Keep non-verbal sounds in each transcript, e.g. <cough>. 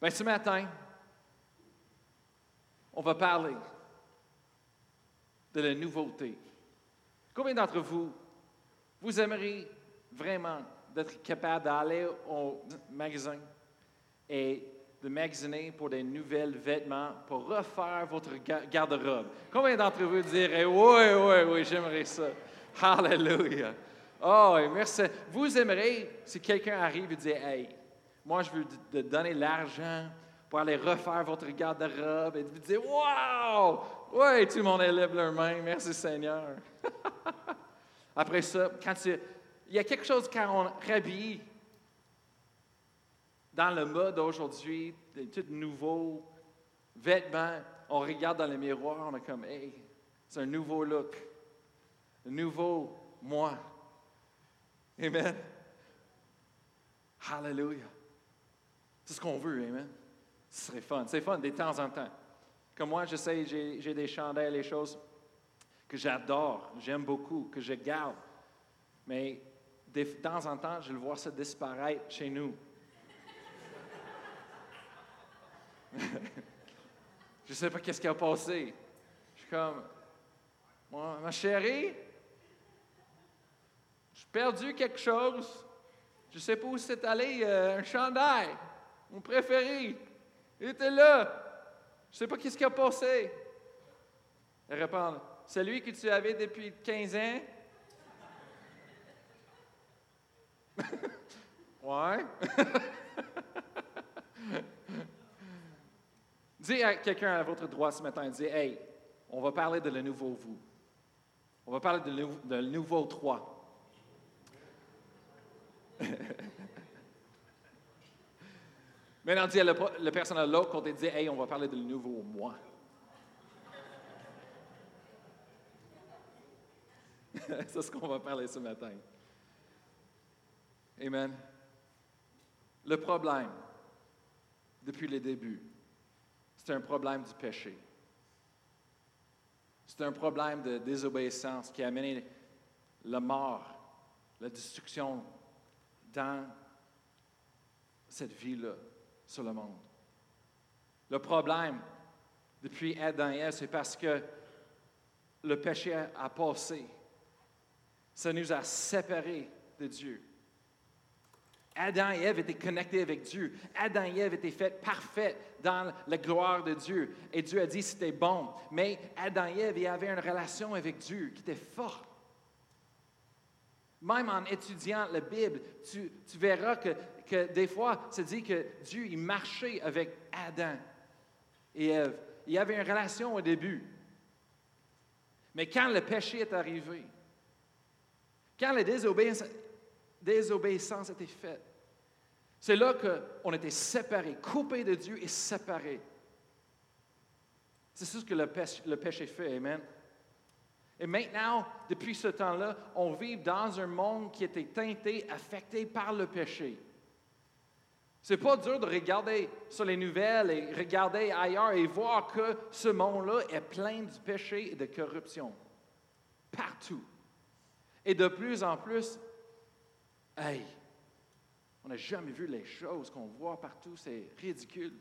Bien, ce matin, on va parler de la nouveauté. Combien d'entre vous, vous aimeriez vraiment d'être capable d'aller au magasin et de magasiner pour des nouvelles vêtements, pour refaire votre garde-robe? Combien d'entre vous diraient, oui, oui, oui, j'aimerais ça. Hallelujah. Oh, merci. Vous aimeriez, si quelqu'un arrive et dit, hey, moi, je veux te donner l'argent pour aller refaire votre garde-robe et vous dire, wow! Oui, tout le monde élève leur main. Merci Seigneur. <laughs> Après ça, quand il y a quelque chose quand on rhabille dans le mode aujourd'hui, tout nouveaux vêtements, on regarde dans le miroir, on est comme, hey, c'est un nouveau look, un nouveau moi. Amen. Hallelujah. C'est ce qu'on veut, Amen. Ce serait fun. C'est fun de temps en temps. Comme moi, je sais, j'ai des chandelles, les choses que j'adore, j'aime beaucoup, que je garde. Mais de temps en temps, je le vois ça disparaître chez nous. <laughs> je ne sais pas qu'est-ce qui a passé. Je suis comme, ma chérie, j'ai perdu quelque chose. Je ne sais pas où c'est allé, euh, un chandail, mon préféré. Il était là. Je ne sais pas qu'est-ce qui a passé. Elle répond, celui que tu avais depuis 15 ans? <laughs> ouais. <laughs> dis à quelqu'un à votre droit ce matin, dis, hey, on va parler de le nouveau vous. On va parler de le, de le nouveau toi. <laughs> Maintenant, dis à la personne à l'autre côté, dit Hey, on va parler de nouveau moi. <laughs> C'est ce qu'on va parler ce matin. Amen. Le problème, depuis le début, c'est un problème du péché. C'est un problème de désobéissance qui a amené la mort, la destruction dans cette vie-là sur le monde. Le problème depuis Adam et Ève, c'est parce que le péché a passé. Ça nous a séparés de Dieu. Adam et Ève étaient connectés avec Dieu. Adam et Ève étaient faits parfaits dans la gloire de Dieu. Et Dieu a dit que c'était bon. Mais Adam et Ève avaient une relation avec Dieu qui était forte. Même en étudiant la Bible, tu, tu verras que que des fois, c'est dit que Dieu, il marchait avec Adam et Ève. Il y avait une relation au début. Mais quand le péché est arrivé, quand la désobéissance, désobéissance était faite, c'est là qu'on était séparés, coupés de Dieu et séparés. C'est ce que le péché, le péché fait, Amen. Et maintenant, depuis ce temps-là, on vit dans un monde qui était teinté, affecté par le péché. C'est pas dur de regarder sur les nouvelles et regarder ailleurs et voir que ce monde-là est plein de péché et de corruption. Partout. Et de plus en plus, hey, on n'a jamais vu les choses qu'on voit partout, c'est ridicule.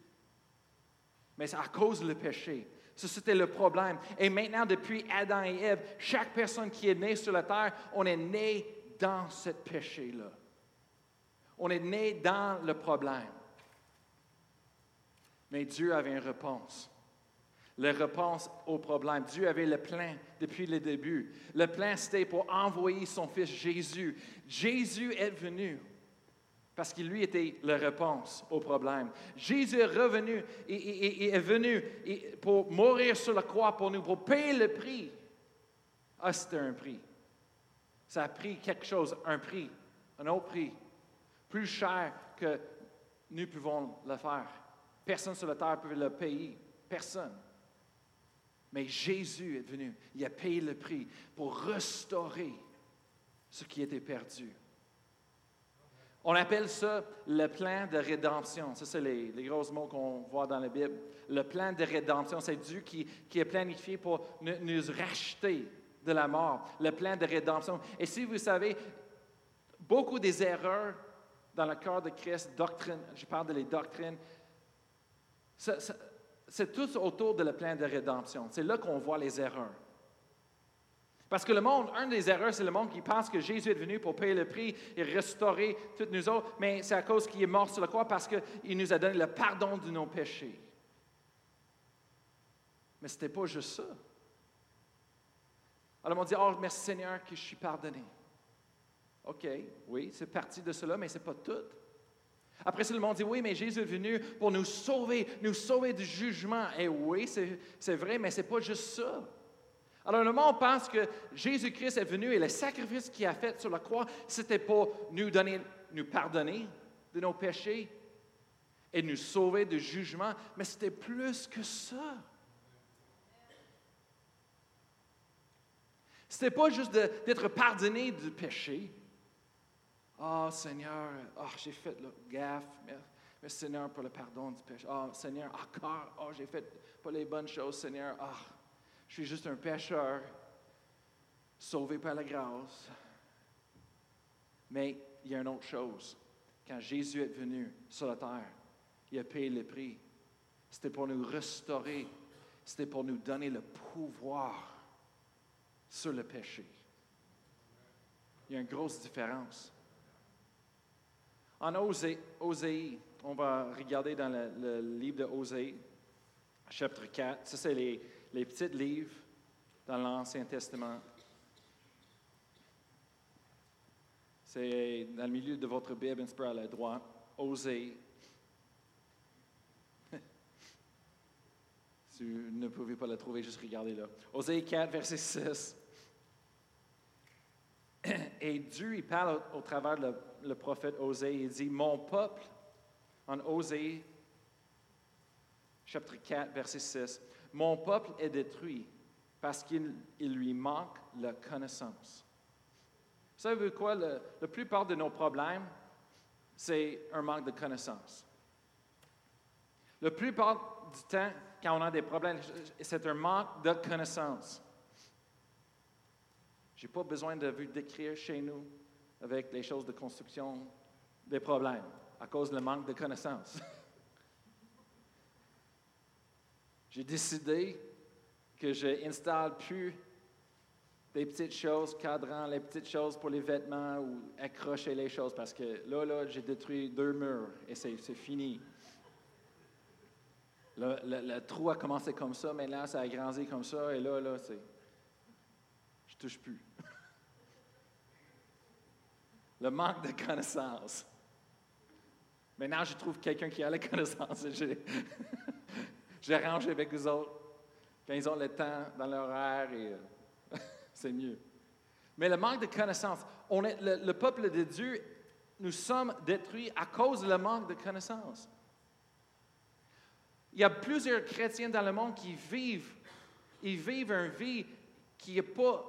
Mais c'est à cause du péché. Ça, c'était le problème. Et maintenant, depuis Adam et Ève, chaque personne qui est née sur la terre, on est né dans ce péché-là. On est né dans le problème. Mais Dieu avait une réponse. La réponse au problème. Dieu avait le plan depuis le début. Le plan, c'était pour envoyer son fils Jésus. Jésus est venu parce qu'il lui était la réponse au problème. Jésus est revenu et, est venu pour mourir sur la croix pour nous, pour payer le prix. Ah, c'était un prix. Ça a pris quelque chose, un prix, un autre prix plus cher que nous pouvons le faire. Personne sur la terre peut le payer. Personne. Mais Jésus est venu. Il a payé le prix pour restaurer ce qui était perdu. On appelle ça le plan de rédemption. Ça, c'est les, gros mots qu'on voit dans la Bible. Le plan de rédemption, c'est Dieu qui, qui est planifié pour nous, nous racheter de la mort. Le plan de rédemption. Et si vous savez, beaucoup des erreurs dans le corps de Christ, doctrine, je parle de les doctrines, C'est tout autour de le plan de rédemption. C'est là qu'on voit les erreurs. Parce que le monde, un des erreurs, c'est le monde qui pense que Jésus est venu pour payer le prix et restaurer toutes nous autres, mais c'est à cause qu'il est mort sur la croix parce qu'il nous a donné le pardon de nos péchés. Mais ce n'était pas juste ça. Alors on dit, oh merci Seigneur que je suis pardonné. OK, oui, c'est partie de cela, mais ce n'est pas tout. Après ça, le monde dit, oui, mais Jésus est venu pour nous sauver, nous sauver du jugement. Et oui, c'est vrai, mais ce n'est pas juste ça. Alors le monde pense que Jésus-Christ est venu et le sacrifice qu'il a fait sur la croix, c'était pour nous donner, nous pardonner de nos péchés et nous sauver du jugement, mais c'était plus que ça. C'était pas juste d'être pardonné du péché. Ah, Seigneur, ah, j'ai fait le gaffe. Merci, Seigneur, pour le pardon du péché. Ah, Seigneur, encore, ah, j'ai fait pas les bonnes choses, Seigneur. Ah, je suis juste un pécheur, sauvé par la grâce. Mais il y a une autre chose. Quand Jésus est venu sur la terre, il a payé le prix. C'était pour nous restaurer. C'était pour nous donner le pouvoir sur le péché. Il y a une grosse différence. En Osée, on va regarder dans le, livre de Osée, chapitre 4. Ça, c'est les, petits livres dans l'Ancien Testament. C'est dans le milieu de votre Bible, un à la droite. Osée. <laughs> si vous ne pouvez pas la trouver, juste regardez là. Osée 4, verset 6. <clears throat> Et Dieu, il parle au, travers de le prophète Osée, il dit, Mon peuple, en Osée, chapitre 4, verset 6, Mon peuple est détruit parce qu'il il lui manque la connaissance. Vous savez quoi? Le- la plupart de nos problèmes, c'est un manque de connaissance. La plupart du temps, quand on a des problèmes, c'est un manque de connaissance. Je n'ai pas besoin de vous décrire chez nous avec les choses de construction des problèmes à cause du manque de connaissances. <laughs> J'ai décidé que je n'installe plus des petites choses, cadrant les petites choses pour les vêtements ou accrocher les choses parce que là, là, j'ai détruit deux murs et c'est fini. Le, le- le trou a commencé comme ça, là, ça a grandi comme ça et là, là, c'est. Je touche plus. <laughs> Le manque de connaissances. Maintenant, je trouve quelqu'un qui a la <laughs> connaissance. j'arrange <laughs> avec eux autres quand ils ont le temps dans leur horaire et euh, <laughs> c'est mieux. Mais le manque de connaissances, on est, le, le peuple de Dieu, nous sommes détruits à cause du manque de connaissances. Il y a plusieurs chrétiens dans le monde qui vivent, ils vivent une vie qui n'est pas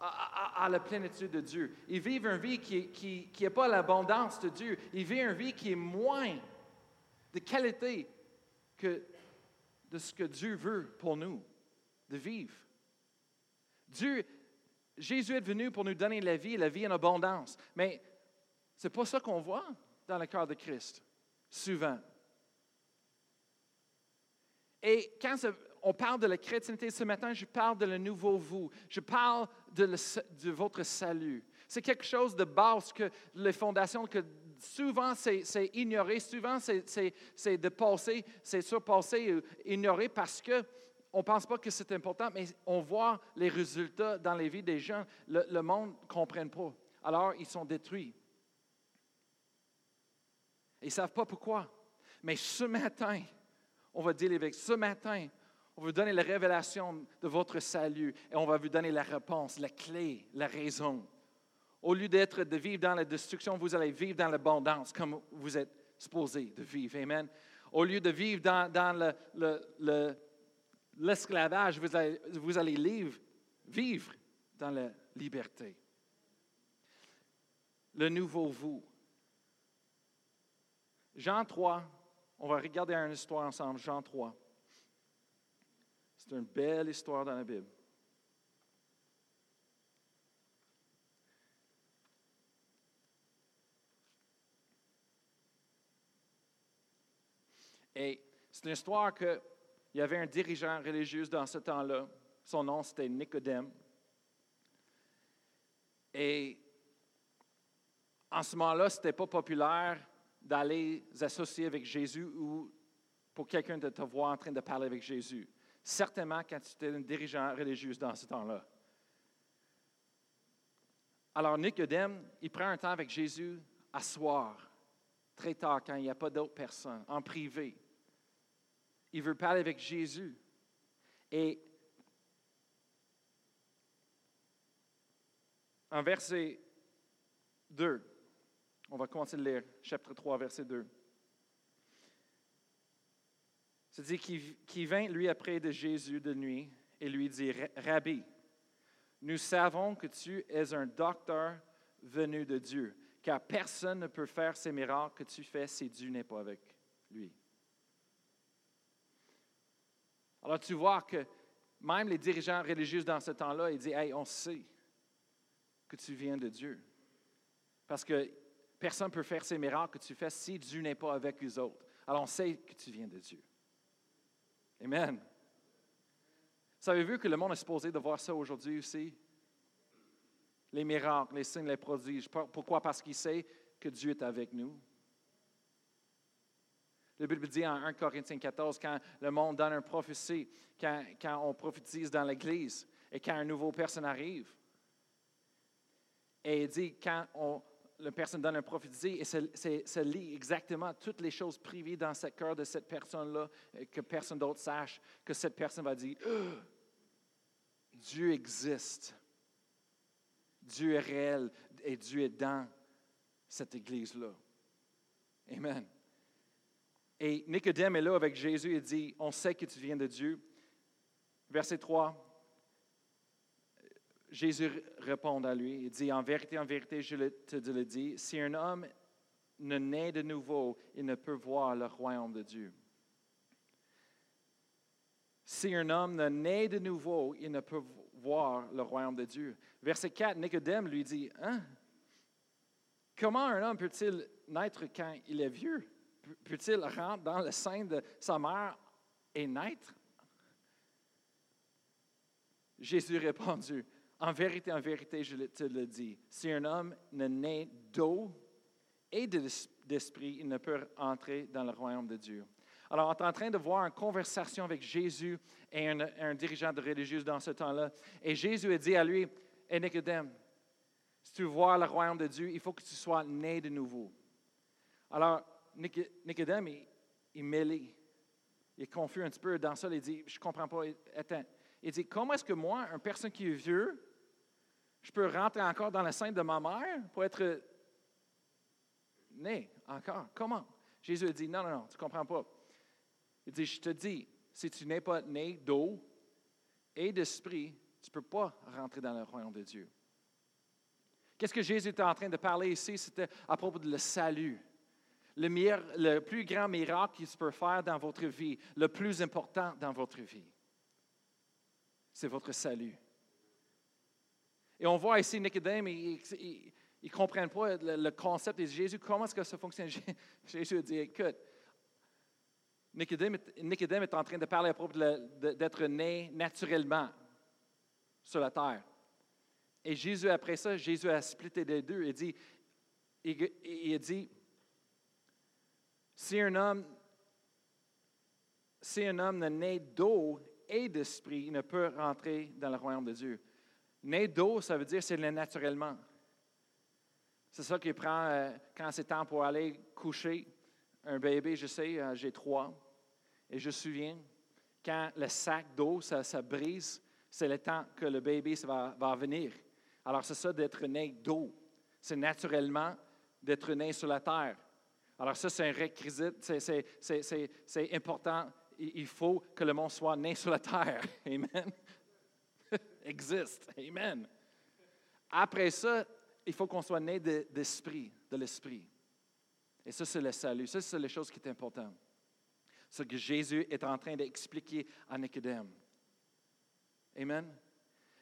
à, la plénitude de Dieu. Ils vivent une vie qui n'est qui, qui pas l'abondance de Dieu. Ils vivent une vie qui est moins de qualité que de ce que Dieu veut pour nous, de vivre. Dieu, Jésus est venu pour nous donner la vie, la vie en abondance. Mais ce n'est pas ça qu'on voit dans le cœur de Christ, souvent. Et quand on parle de la chrétienté ce matin, je parle de le nouveau vous. Je parle de, votre salut. C'est quelque chose de base que les fondations que souvent c'est ignoré, souvent c'est- dépassé, c'est surpassé, ignoré parce que on ne pense pas que c'est important, mais on voit les résultats dans les vies des gens. Le, monde ne comprenne pas. Alors, ils sont détruits. Ils ne savent pas pourquoi. Mais ce matin, on va dire avec ce matin, on vous donner la révélation de votre salut et on va vous donner la réponse, la clé, la raison. Au lieu d'être de vivre dans la destruction, vous allez vivre dans l'abondance comme vous êtes supposé de vivre. Amen. Au lieu de vivre dans, dans le- le- le- l'esclavage, vous allez, vous allez vivre, vivre dans la liberté. Le nouveau vous. Jean 3, on va regarder une histoire ensemble, Jean 3. C'est une belle histoire dans la Bible. Et C'est une histoire qu'il y avait un dirigeant religieux dans ce temps-là. Son nom, c'était Nicodème. Et en ce moment-là, ce n'était pas populaire d'aller s'associer avec Jésus ou pour quelqu'un de te voir en train de parler avec Jésus. Certainement quand tu étais un dirigeant religieux dans ce temps-là. Alors Nicodème, il prend un temps avec Jésus à soir, très tard, quand il n'y a pas d'autres personnes, en privé. Il veut parler avec Jésus. Et en verset 2, on va commencer à lire, chapitre 3, verset 2. C'est-à-dire qu'il vint, lui, après de Jésus de nuit et lui dit, Rabbi, nous savons que tu es un docteur venu de Dieu, car personne ne peut faire ces miracles que tu fais si Dieu n'est pas avec lui. Alors tu vois que même les dirigeants religieux dans ce temps-là, ils disent, Hey, on sait que tu viens de Dieu. Parce que personne ne peut faire ces miracles que tu fais si Dieu n'est pas avec eux autres. Alors on sait que tu viens de Dieu. Amen. Savez-vous que le monde est supposé de voir ça aujourd'hui aussi? Les miracles, les signes, les prodiges. Pourquoi? Parce qu'il sait que Dieu est avec nous. La Bible dit en 1 Corinthiens 14, quand le monde donne une prophétie, quand, quand on prophétise dans l'Église et quand un nouveau personne arrive, et il dit quand on, la personne donne un prophétie et ça, lit exactement toutes les choses privées dans ce cœur de cette personne-là, que personne d'autre sache, que cette personne va dire <gasps> Dieu existe, Dieu est réel et Dieu est dans cette église-là. Amen. Et Nicodème est là avec Jésus et dit On sait que tu viens de Dieu. Verset 3. Jésus répond à lui, il dit, en vérité, en vérité, je te le dis, si un homme ne naît de nouveau, il ne peut voir le royaume de Dieu. Si un homme ne naît de nouveau, il ne peut voir le royaume de Dieu. Verset 4, Nicodème lui dit, hein? Comment un homme peut-il naître quand il est vieux? Peut-il rentrer dans le sein de sa mère et naître? Jésus <laughs> répondit, en vérité, en vérité, je te le dis, si un homme ne naît d'eau et d'esprit, il ne peut entrer dans le royaume de Dieu. Alors, on est en train de voir une conversation avec Jésus et un, dirigeant de religieux dans ce temps-là. Et Jésus a dit à lui, Nicodème, si tu veux voir le royaume de Dieu, il faut que tu sois né de nouveau. Alors, Nicodème, il, il mêlé. Il est confus un petit peu dans ça. Il dit, je ne comprends pas. Attends. Il dit, comment est-ce que moi, une personne qui est vieux, je peux rentrer encore dans le sein de ma mère pour être né encore. Comment? Jésus a dit, non, non, non, tu ne comprends pas. Il dit, je te dis, si tu n'es pas né d'eau et d'esprit, tu ne peux pas rentrer dans le royaume de Dieu. Qu'est-ce que Jésus était en train de parler ici? C'était à propos de le salut. Le, le plus grand miracle qu'il peut faire dans votre vie, le plus important dans votre vie, c'est votre salut. Et on voit ici Nicodème, ils ne comprennent pas le, concept de Jésus. Comment est-ce que ça fonctionne? <laughs> Jésus dit, écoute, Nicodème, est en train de parler à propos d'être né naturellement sur la terre. Et Jésus, après ça, Jésus a splitté les deux. Il dit, il, il dit si un homme, si un homme ne naît d'eau et d'esprit, il ne peut rentrer dans le royaume de Dieu. D'eau, ça veut dire c'est le naturellement. C'est ça qui prend euh, quand c'est temps pour aller coucher. Un bébé, je sais, euh, j'ai trois. Et je me souviens, quand le sac d'eau, ça, brise, c'est le temps que le bébé va, va venir. Alors, c'est ça d'être né d'eau. C'est naturellement d'être né sur la terre. Alors, ça, c'est un réquisite, c'est important. Il faut que le monde soit né sur la terre. <laughs> Amen existe. Amen. Après ça, il faut qu'on soit né d'esprit, de, l'esprit. Et ça, c'est le salut. Ça, c'est les choses qui sont importantes. Ce que Jésus est en train d'expliquer à Nicodème. Amen.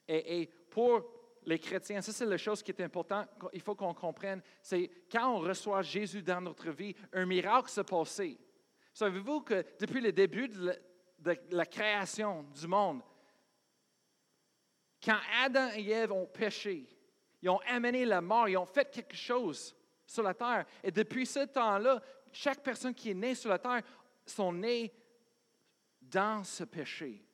Et, pour les chrétiens, ça, c'est la chose qui est importante, il faut qu'on comprenne. C'est quand on reçoit Jésus dans notre vie, un miracle se passe. Savez-vous que depuis le début de la création du monde, quand Adam et Ève ont péché, ils ont amené la mort, ils ont fait quelque chose sur la terre. Et depuis ce temps-là, chaque personne qui est née sur la terre sont nées dans ce péché.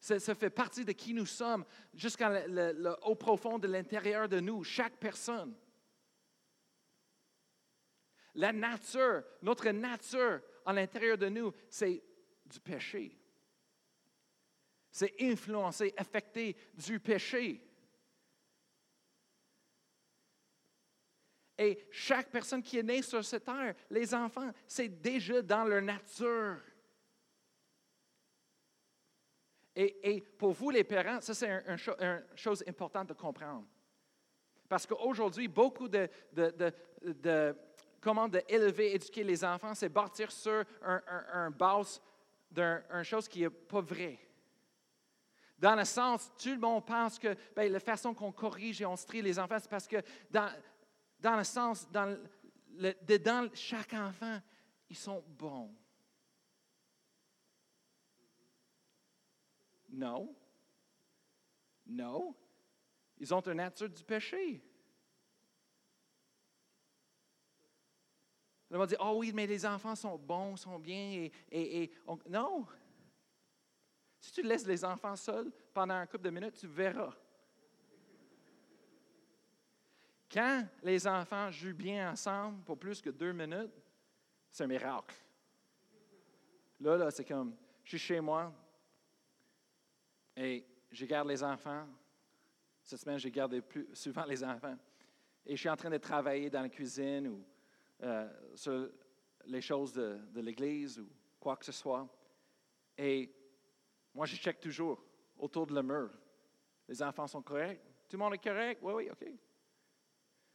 Ça, fait partie de qui nous sommes jusqu'au le, profond de l'intérieur de nous, chaque personne. La nature, notre nature à l'intérieur de nous, c'est du péché. C'est influencé, affecté du péché. Et chaque personne qui est née sur cette terre, les enfants, c'est déjà dans leur nature. Et, pour vous, les parents, ça, c'est une un, chose importante de comprendre. Parce qu'aujourd'hui, beaucoup de, comment d'élever, éduquer les enfants, c'est bâtir sur un, un, un d'une chose qui n'est pas vraie. Dans le sens, tout le monde pense que bien, la façon qu'on corrige et on strie les enfants, c'est parce que dans, dans le sens, dans le, dedans chaque enfant, ils sont bons. Non. Non. Ils ont une nature du péché. On va dire, oh oui, mais les enfants sont bons, sont bien, et, et, et on... non. Si tu laisses les enfants seuls pendant un couple de minutes, tu verras. Quand les enfants jouent bien ensemble pour plus que deux minutes, c'est un miracle. Là, là, c'est comme, je suis chez moi et je garde les enfants. Cette semaine, j'ai gardé plus <laughs> souvent les enfants. Et je suis en train de travailler dans la cuisine ou euh, sur les choses de, de l'Église ou quoi que ce soit. Et moi, je check toujours autour de le mur. Les enfants sont corrects? Tout le monde est correct? Oui, oui, OK.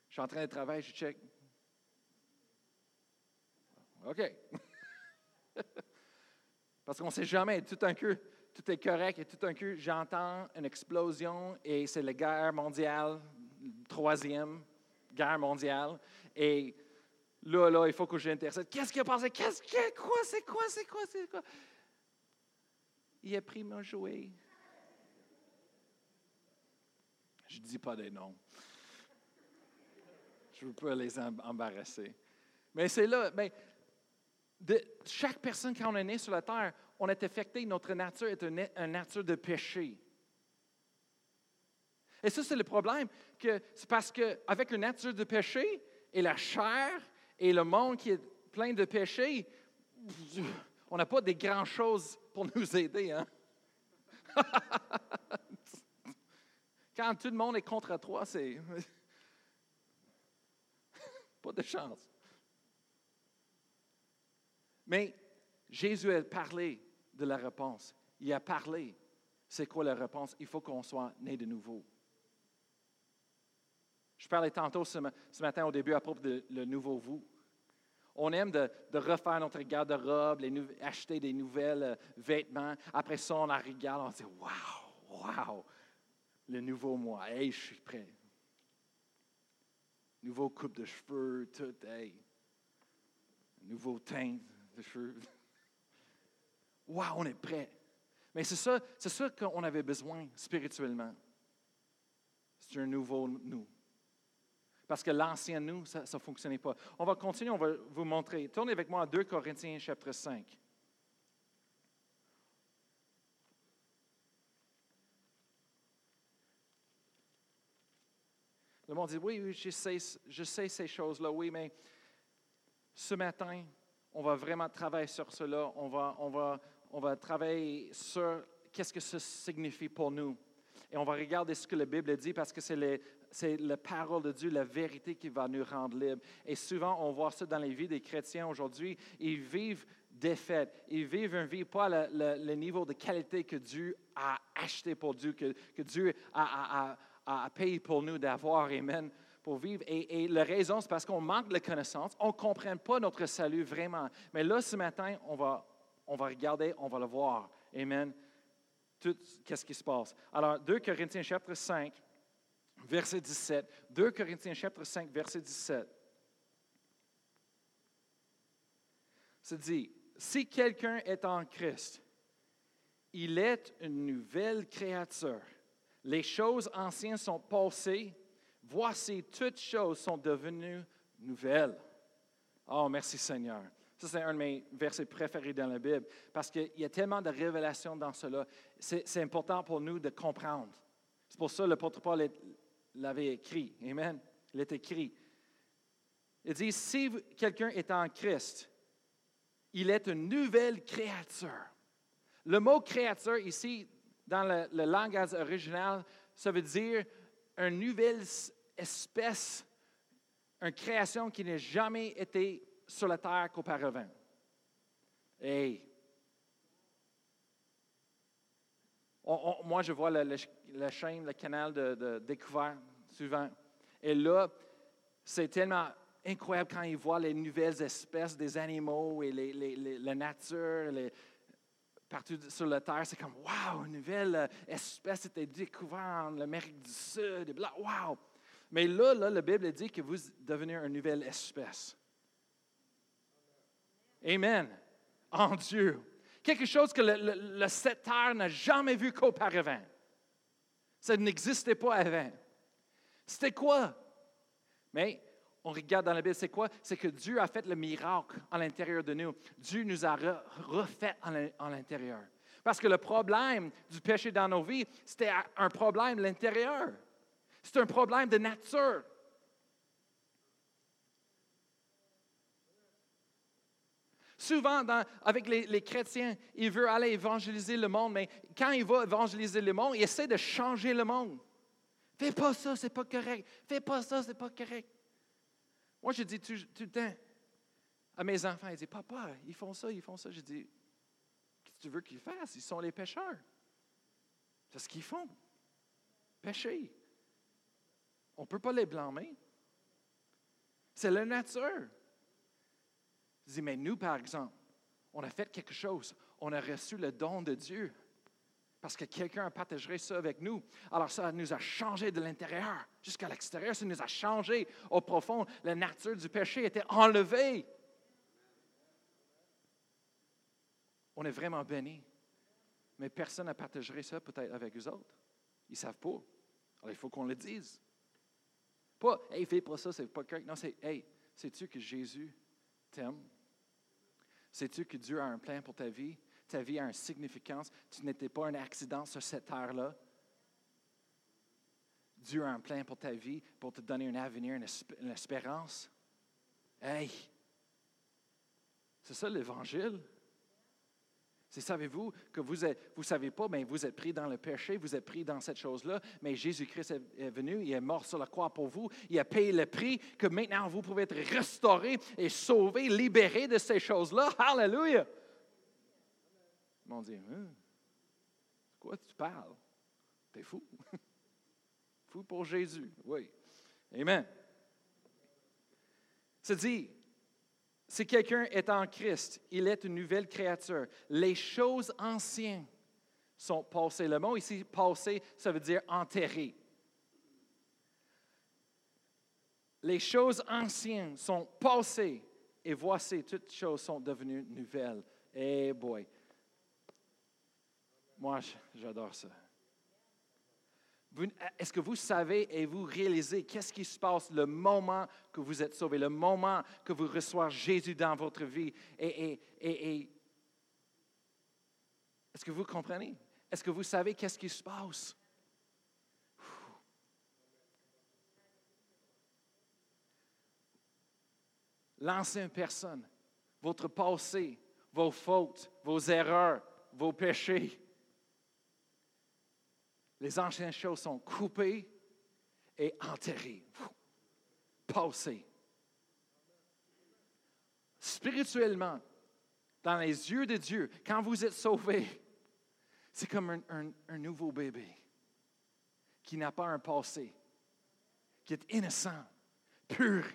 Je suis en train de travailler, je check. OK. <laughs> Parce qu'on ne sait jamais, tout un coup, tout est correct et tout un coup, j'entends une explosion et c'est la guerre mondiale, troisième guerre mondiale. Et là, là, il faut que j'intercède. Qu'est-ce qui a passé? Qu'est-ce que, quoi, c'est quoi, c'est quoi, c'est quoi? Il a pris mon jouet. Je ne dis pas des noms. Je ne veux pas les embarrasser. Mais c'est là, mais chaque personne, quand on est né sur la terre, on est affecté, notre nature est une, une nature de péché. Et ça, c'est le problème, que c'est parce qu'avec une nature de péché et la chair et le monde qui est plein de péché, on n'a pas des grandes choses pour nous aider. Hein? <laughs> Quand tout le monde est contre toi, c'est <laughs> pas de chance. Mais Jésus a parlé de la réponse. Il a parlé. C'est quoi la réponse? Il faut qu'on soit né de nouveau. Je parlais tantôt ce, matin au début à propos de le nouveau vous. On aime de, refaire notre garde-robe, acheter des nouvelles euh, vêtements. Après ça, on la regarde, on se dit Waouh, waouh, le nouveau moi, hey, je suis prêt. Nouveau coupe de cheveux, tout, hey. Nouveau teint de cheveux. <laughs> Waouh, on est prêt. Mais c'est ça, c'est ça qu'on avait besoin spirituellement. C'est un nouveau nous. Parce que l'ancien nous, ça ne fonctionnait pas. On va continuer, on va vous montrer. Tournez avec moi à 2 Corinthiens chapitre 5. Le monde dit, oui, oui, je sais, je sais ces choses-là, oui, mais ce matin, on va vraiment travailler sur cela. On va, on va, on va travailler sur qu'est-ce que ça signifie pour nous. Et on va regarder ce que la Bible dit parce que c'est c'est la parole de Dieu, la vérité qui va nous rendre libres. Et souvent, on voit ça dans les vies des chrétiens aujourd'hui. Ils vivent défaite. Ils vivent une vie pas le, niveau de qualité que Dieu a acheté pour Dieu, que, que Dieu a, payé pour nous d'avoir. Amen pour vivre. Et, la raison, c'est parce qu'on manque de connaissance, on ne comprend pas notre salut vraiment. Mais là, ce matin, on va, on va regarder, on va le voir. Amen. Tout, qu'est-ce qui se passe. Alors, 2 Corinthiens chapitre 5, verset 17. 2 Corinthiens chapitre 5, verset 17. Ça dit, si quelqu'un est en Christ, il est une nouvelle créature. Les choses anciennes sont passées. Voici, toutes choses sont devenues nouvelles. Oh, merci Seigneur. Ça, c'est un de mes versets préférés dans la Bible parce qu'il y a tellement de révélations dans cela. C'est important pour nous de comprendre. C'est pour ça que l'apôtre Paul l'avait écrit. Amen. Il est écrit. Il dit, si quelqu'un est en Christ, il est une nouvelle créature. Le mot créature ici, dans le, langage original, ça veut dire une nouvelle espèce, une création qui n'a jamais été sur la terre qu'auparavant. Hey! moi, je vois la, chaîne, le canal de, découvert souvent. Et là, c'est tellement incroyable quand ils voient les nouvelles espèces des animaux et la nature, partout sur la terre. C'est comme, wow, une nouvelle espèce été découverte en Amérique du Sud. Et bla, wow! Mais là, là, la Bible dit que vous devenez une nouvelle espèce. Amen. En Dieu. Quelque chose que le, le, terre n'a jamais vu qu'auparavant. Ça n'existait pas avant. C'était quoi? Mais on regarde dans la Bible, c'est quoi? C'est que Dieu a fait le miracle à l'intérieur de nous. Dieu nous a refait à l'intérieur. Parce que le problème du péché dans nos vies, c'était un problème de l'intérieur. C'est un problème de nature. Souvent, avec les, chrétiens, il veut aller évangéliser le monde, mais quand il va évangéliser le monde, il essaie de changer le monde. Fais pas ça, c'est pas correct. Fais pas ça, c'est pas correct. Moi, je dis tout, le temps à mes enfants, ils disent, papa, ils font ça, ils font ça. Je dis, qu'est-ce que tu veux qu'ils fassent? Ils sont les pécheurs. C'est ce qu'ils font. Pécher. On ne peut pas les blâmer. C'est la nature. Je dis, mais nous, par exemple, on a fait quelque chose. On a reçu le don de Dieu. Parce que quelqu'un a partagé ça avec nous. Alors ça nous a changé de l'intérieur jusqu'à l'extérieur. Ça nous a changé au profond. La nature du péché était enlevée. On est vraiment béni. Mais personne n'a partagé ça peut-être avec eux autres. Ils ne savent pas. Alors il faut qu'on le dise. Pas, hey, fais pas ça, c'est pas correct. Non, c'est, hey, sais-tu que Jésus t'aime? Sais-tu que Dieu a un plan pour ta vie? Ta vie a une significance. Tu n'étais pas un accident sur cette terre-là. Dieu a un plan pour ta vie, pour te donner un avenir, une, espérance. Hey! C'est ça l'Évangile? C'est, savez-vous, que vous ne vous savez pas, mais vous êtes pris dans le péché, vous êtes pris dans cette chose-là, mais Jésus-Christ est, venu, il est mort sur la croix pour vous, il a payé le prix, que maintenant vous pouvez être restaurés et sauvés, libérés de ces choses-là. Hallelujah! Ils m'ont dit, hein? quoi tu parles? T'es fou. <laughs> fou pour Jésus, oui. Amen. C'est dit, si quelqu'un est en Christ, il est une nouvelle créature. Les choses anciennes sont passées. Le mot ici, passé, ça veut dire enterré. Les choses anciennes sont passées et voici, toutes choses sont devenues nouvelles. Eh boy. Moi, j'adore ça. Est-ce que vous savez et vous réalisez qu'est-ce qui se passe le moment que vous êtes sauvé, le moment que vous recevez Jésus dans votre vie? Est-ce que vous comprenez? Est-ce que vous savez qu'est-ce qui se passe? L'ancienne personne, votre passé, vos fautes, vos erreurs, vos péchés, les anciennes choses sont coupées et enterrées, passées. Spirituellement, dans les yeux de Dieu, quand vous êtes sauvés, c'est comme un, nouveau bébé qui n'a pas un passé, qui est innocent, pur.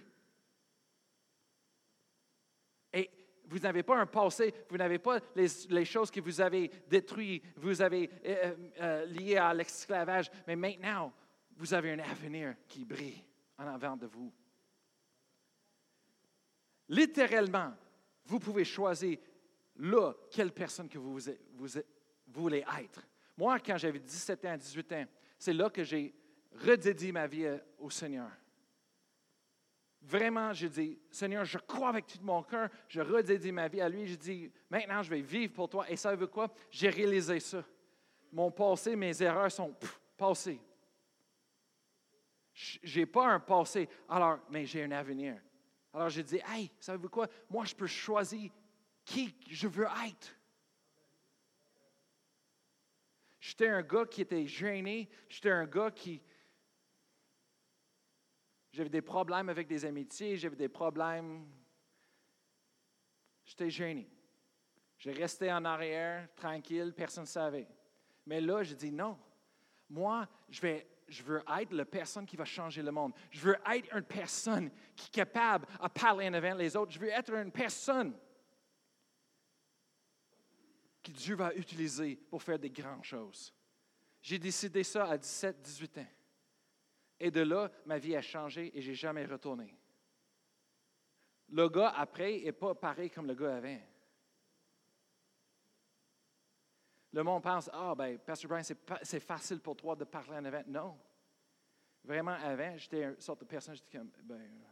Et vous n'avez pas un passé, vous n'avez pas les, choses que vous avez détruites, vous avez euh, euh, euh, liées à l'esclavage, mais maintenant, vous avez un avenir qui brille en avant de vous. Littéralement, vous pouvez choisir là quelle personne que vous, vous, voulez être. Moi, quand j'avais 17 ans, 18 ans, c'est là que j'ai redédié ma vie au Seigneur. Vraiment, j'ai dit, Seigneur, je crois avec tout mon cœur, je redédie ma vie à lui. Je dis, maintenant, je vais vivre pour toi. Et ça veut quoi? J'ai réalisé ça. Mon passé, mes erreurs sont passées. Je n'ai pas un passé, alors, mais j'ai un avenir. Alors, j'ai dit, hey, ça veut quoi? Moi, je peux choisir qui je veux être. J'étais un gars qui était gêné. J'étais un gars qui, j'avais des problèmes avec des amitiés, j'avais des problèmes. J'étais gêné. Je restais en arrière, tranquille, personne ne savait. Mais là, je dis non. Moi, je, vais, je veux être la personne qui va changer le monde. Je veux être une personne qui est capable de parler en avant les autres. Je veux être une personne que Dieu va utiliser pour faire des grandes choses. J'ai décidé ça à 17, 18 ans. Et de là, ma vie a changé et je n'ai jamais retourné. Le gars après n'est pas pareil comme le gars avant. Le monde pense, ah, ben, Pastor Brian, c'est facile pour toi de parler en avant. Non. Vraiment, avant, j'étais une sorte de personne, j'étais comme, ben,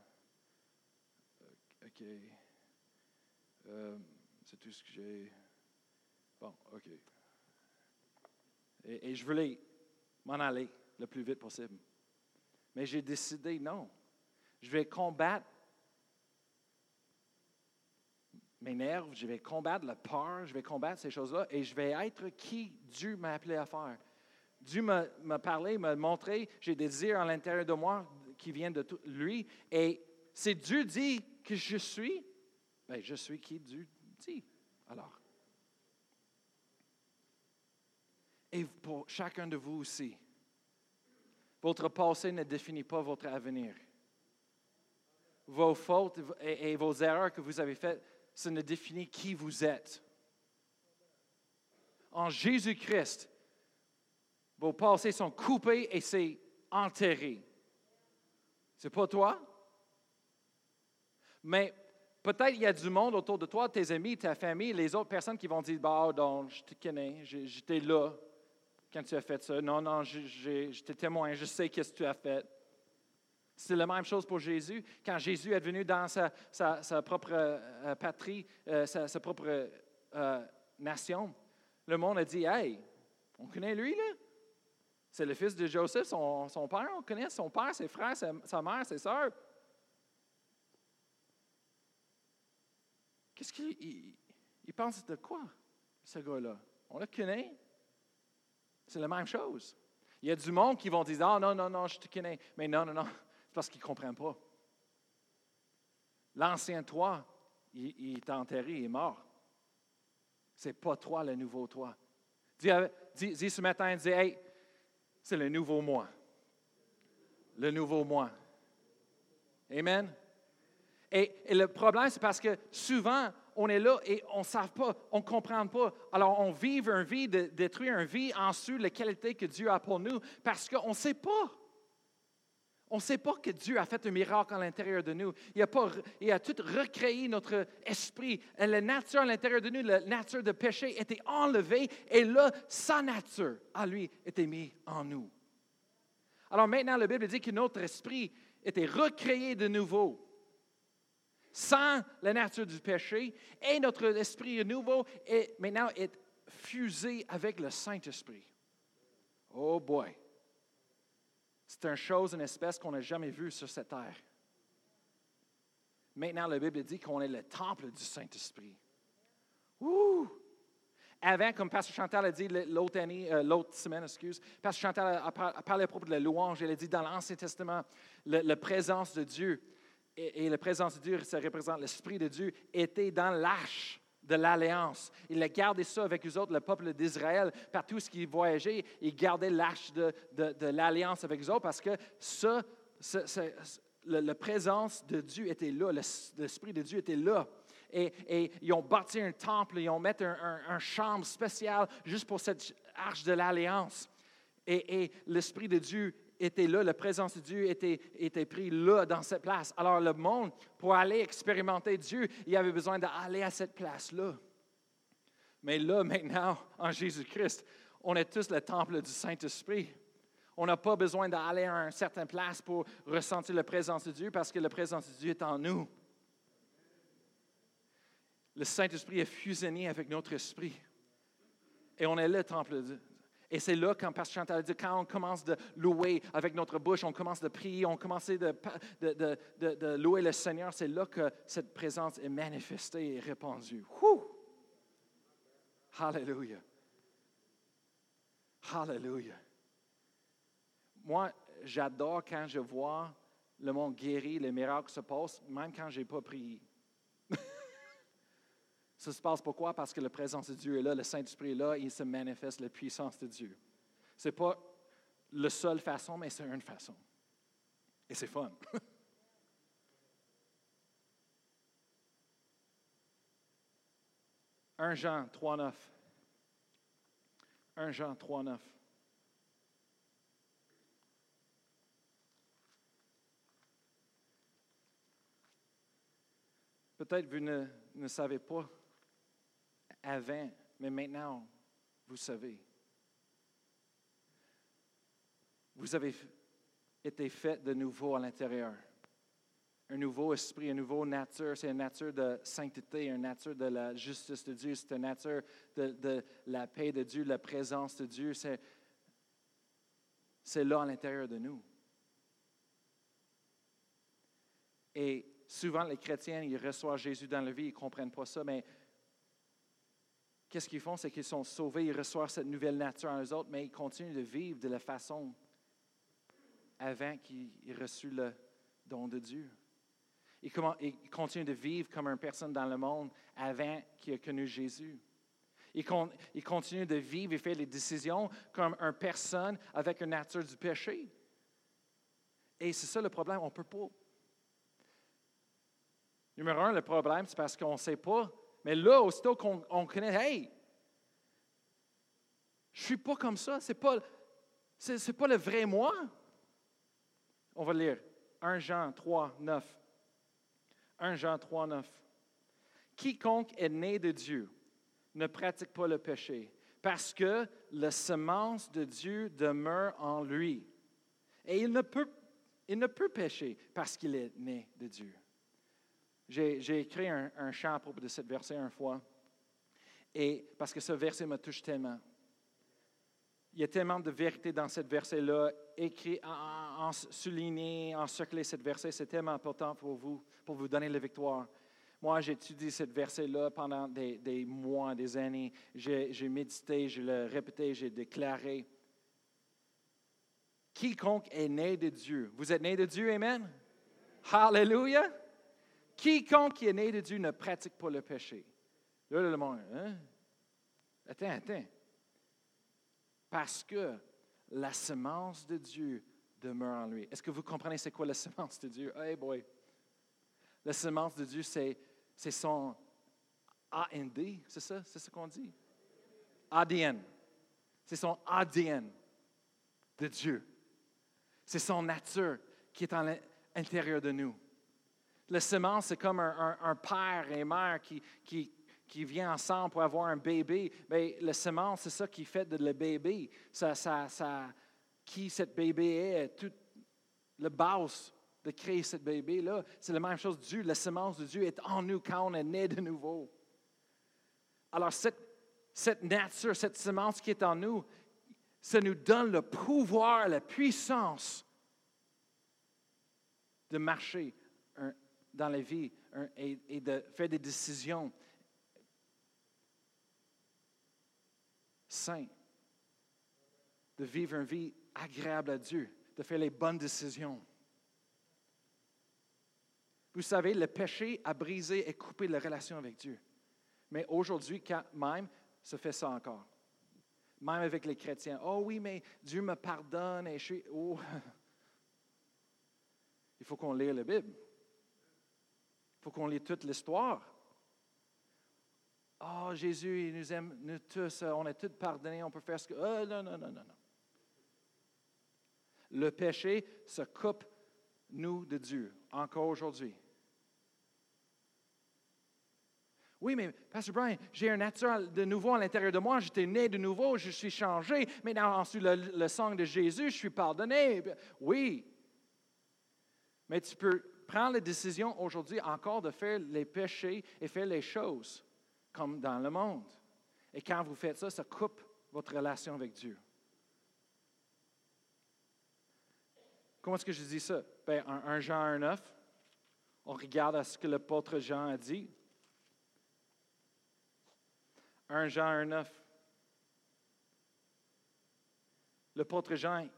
euh, OK. Euh, c'est tout ce que j'ai. Bon, OK. Et je voulais m'en aller le plus vite possible. Mais j'ai décidé, non, je vais combattre mes nerfs, je vais combattre la peur, je vais combattre ces choses-là et je vais être qui Dieu m'a appelé à faire. Dieu m'a parlé, m'a montré, j'ai des désirs à l'intérieur de moi qui viennent de lui. Et c'est Dieu dit que je suis, bien, je suis qui Dieu dit. Alors. Et pour chacun de vous aussi, votre passé ne définit pas votre avenir. Vos fautes et, vos erreurs que vous avez faites, ça ne définit qui vous êtes. En Jésus-Christ, vos passés sont coupés et c'est enterré. C'est pas toi? Mais peut-être il y a du monde autour de toi, tes amis, ta famille, les autres personnes qui vont dire Bah, donc, je te connais, j'étais là quand tu as fait ça. Non, non, j'étais témoin, je sais qu'est-ce que tu as fait. C'est la même chose pour Jésus. Quand Jésus est venu dans sa, propre euh, patrie, euh, sa, propre euh, nation, le monde a dit Hey, on connaît lui, là C'est le fils de Joseph, son, père, on connaît son père, ses frères, sa, mère, ses sœurs. Qu'est-ce qu'il il pense de quoi, ce gars-là? On le connaît? C'est la même chose. Il y a du monde qui vont dire Ah, non, non, non, je te connais. Mais non, non, non, c'est parce qu'ils ne comprennent pas. L'ancien toi, il, est enterré, il est mort. Ce n'est pas toi le nouveau toi. Dis, dis, ce matin, dis Hey, c'est le nouveau moi. Le nouveau moi. Amen. Et le problème, c'est parce que souvent, on est là et on ne sait pas, on ne comprend pas. Alors, on vit une vie de détruire une vie en dessous de la qualité que Dieu a pour nous parce qu'on ne sait pas. On ne sait pas que Dieu a fait un miracle à l'intérieur de nous. Il a, pas, il a tout recréé notre esprit. La nature à l'intérieur de nous, la nature de péché était enlevée et là, sa nature à lui était mise en nous. Alors maintenant, la Bible dit que notre esprit était recréé de nouveau sans la nature du péché, et notre esprit nouveau est maintenant est fusé avec le Saint-Esprit. Oh boy! C'est une chose, une espèce qu'on n'a jamais vue sur cette terre. Maintenant, la Bible dit qu'on est le temple du Saint-Esprit. Avant, comme Pasteur Chantal a dit l'autre année, euh, l'autre semaine, excuse, Pasteur Chantal a, parlé à propos de la louange. Elle a dit dans l'Ancien Testament, la présence de Dieu et, la présence de Dieu, ça représente l'Esprit de Dieu, était dans l'arche de l'Alliance. Il a gardé ça avec eux autres, le peuple d'Israël. Partout ce qu'ils voyageaient, ils gardaient l'arche de, l'Alliance avec eux autres parce que ça, la, présence de Dieu était là, l'Esprit de Dieu était là. Et, ils ont bâti un temple, ils ont mis un, un, chambre spéciale juste pour cette arche de l'Alliance. Et, et l'Esprit de Dieu était là, la présence de Dieu était, était prise là, dans cette place. Alors le monde, pour aller expérimenter Dieu, il avait besoin d'aller à cette place-là. Mais là, maintenant, en Jésus-Christ, on est tous le temple du Saint-Esprit. On n'a pas besoin d'aller à une certaine place pour ressentir la présence de Dieu parce que la présence de Dieu est en nous. Le Saint-Esprit est fusionné avec notre esprit. Et on est le temple de Dieu. Et c'est là, quand Pasteur Chantal a dit, quand on commence de louer avec notre bouche, on commence de prier, on commence de, louer le Seigneur, c'est là que cette présence est manifestée et répandue. Hallelujah. Hallelujah. Moi, j'adore quand je vois le monde guéri, les miracles se passent, même quand je n'ai pas prié. Ça se passe pourquoi? Parce que la présence de Dieu est là, le Saint-Esprit est là, et il se manifeste la puissance de Dieu. Ce n'est pas la seule façon, mais c'est une façon. Et c'est fun. <laughs> 1 Jean 3, 9. 1 Jean 3, 9. Peut-être vous ne, ne savez pas avant, mais maintenant, vous savez. Vous avez été fait de nouveau à l'intérieur. Un nouveau esprit, une nouvelle nature. C'est une nature de sainteté, une nature de la justice de Dieu. C'est une nature de, la paix de Dieu, la présence de Dieu. C'est, c'est là à l'intérieur de nous. Et souvent, les chrétiens, ils reçoivent Jésus dans la vie, ils ne comprennent pas ça, mais qu'est-ce qu'ils font? C'est qu'ils sont sauvés, ils reçoivent cette nouvelle nature en eux autres, mais ils continuent de vivre de la façon avant qu'ils aient reçu le don de Dieu. Ils, continuent de vivre comme une personne dans le monde avant qu'il ait connu Jésus. Ils, continuent de vivre et faire les décisions comme une personne avec une nature du péché. Et c'est ça le problème, on ne peut pas. Numéro un, le problème, c'est parce qu'on ne sait pas mais là, aussitôt qu'on connaît, hey, je suis pas comme ça, ce n'est pas, c'est, pas le vrai moi. On va lire 1 Jean 3, 9. 1 Jean 3, 9. Quiconque est né de Dieu ne pratique pas le péché, parce que la semence de Dieu demeure en lui. Et il ne peut, il ne peut pécher parce qu'il est né de Dieu. J'ai écrit un, chant à propos de cette verset une fois, et parce que ce verset me touche tellement. Il y a tellement de vérité dans cette verset-là, écrit, en, souligné, encerclé cette verset. C'est tellement important pour vous, pour vous donner la victoire. Moi, j'ai étudié cette verset-là pendant des, des, mois, des années. J'ai médité, je l'ai répété, j'ai déclaré. Quiconque est né de Dieu. Vous êtes né de Dieu, Amen? Hallelujah! Quiconque est né de Dieu ne pratique pas le péché. Là, le monde, hein? Attends, attends. Parce que la semence de Dieu demeure en lui. Est-ce que vous comprenez c'est quoi la <laughs> semence de Dieu? Hey boy! La semence de Dieu, c'est, son AND, c'est ça? C'est ce qu'on dit? ADN. C'est son ADN de Dieu. C'est son nature qui est à l'intérieur de nous. La semence, c'est comme un, père et mère qui, qui, qui vient ensemble pour avoir un bébé. Mais la semence, c'est ça qui fait de le bébé. Ça, ça, ça, qui cette bébé est, tout le base de créer ce bébé-là. C'est la même chose. Dieu, la semence de Dieu est en nous quand on est né de nouveau. Alors, cette, cette nature, cette semence qui est en nous, ça nous donne le pouvoir, la puissance de marcher dans la vie et, de faire des décisions saines, de vivre une vie agréable à Dieu, de faire les bonnes décisions. Vous savez, le péché a brisé et coupé la relation avec Dieu. Mais aujourd'hui, même, se fait ça encore. Même avec les chrétiens. Oh oui, mais Dieu me pardonne et je suis. Oh. <laughs> Il faut qu'on lise la Bible faut qu'on lit toute l'histoire. Oh, Jésus, il nous aime, nous tous, euh, on est tous pardonnés, on peut faire ce que. Oh, non, non, non, non, non. Le péché se coupe nous de Dieu, encore aujourd'hui. Oui, mais Pasteur Brian, j'ai un naturel de nouveau à l'intérieur de moi, j'étais né de nouveau, je suis changé, mais dans le, le sang de Jésus, je suis pardonné. Oui. Mais tu peux prendre la décision aujourd'hui encore de faire les péchés et faire les choses comme dans le monde. Et quand vous faites ça, ça coupe votre relation avec Dieu. Comment est-ce que je dis ça? Ben, un, Jean 1,9, on regarde à ce que l'apôtre Jean a dit. 1 Jean 1,9. L'apôtre Jean,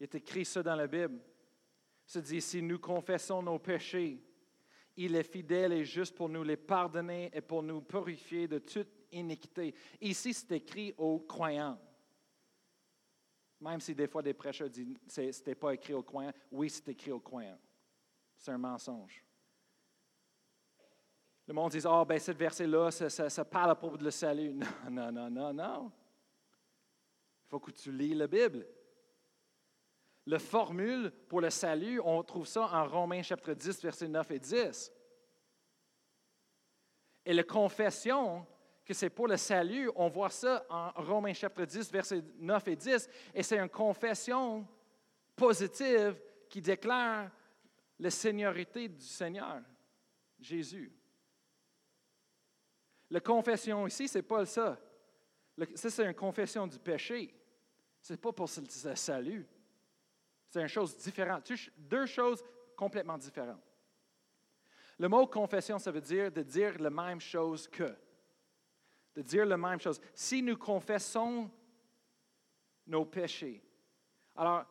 il est écrit ça dans la Bible. Se dit, si nous confessons nos péchés, il est fidèle et juste pour nous les pardonner et pour nous purifier de toute iniquité. Ici, c'est écrit aux croyants. Même si des fois des prêcheurs disent ce n'était pas écrit aux croyants, oui, c'est écrit aux croyants. C'est un mensonge. Le monde dit, oh, ben, ce verset-là, ça, parle à propos de le salut. <laughs> Non, non, non, non, non. Il faut que tu lis la Bible. La formule pour le salut, on trouve ça en Romains chapitre 10, versets 9 et 10. Et la confession, que c'est pour le salut. On voit ça en Romains chapitre 10, versets 9 et 10. Et c'est une confession positive qui déclare la seigneurie du Seigneur, Jésus. La confession ici, ce n'est pas ça. Ça, c'est une confession du péché. Ce n'est pas pour le salut. C'est une chose différente. Deux choses complètement différentes. Le mot confession, ça veut dire de dire la même chose que de dire la même chose. Si nous confessons nos péchés, alors,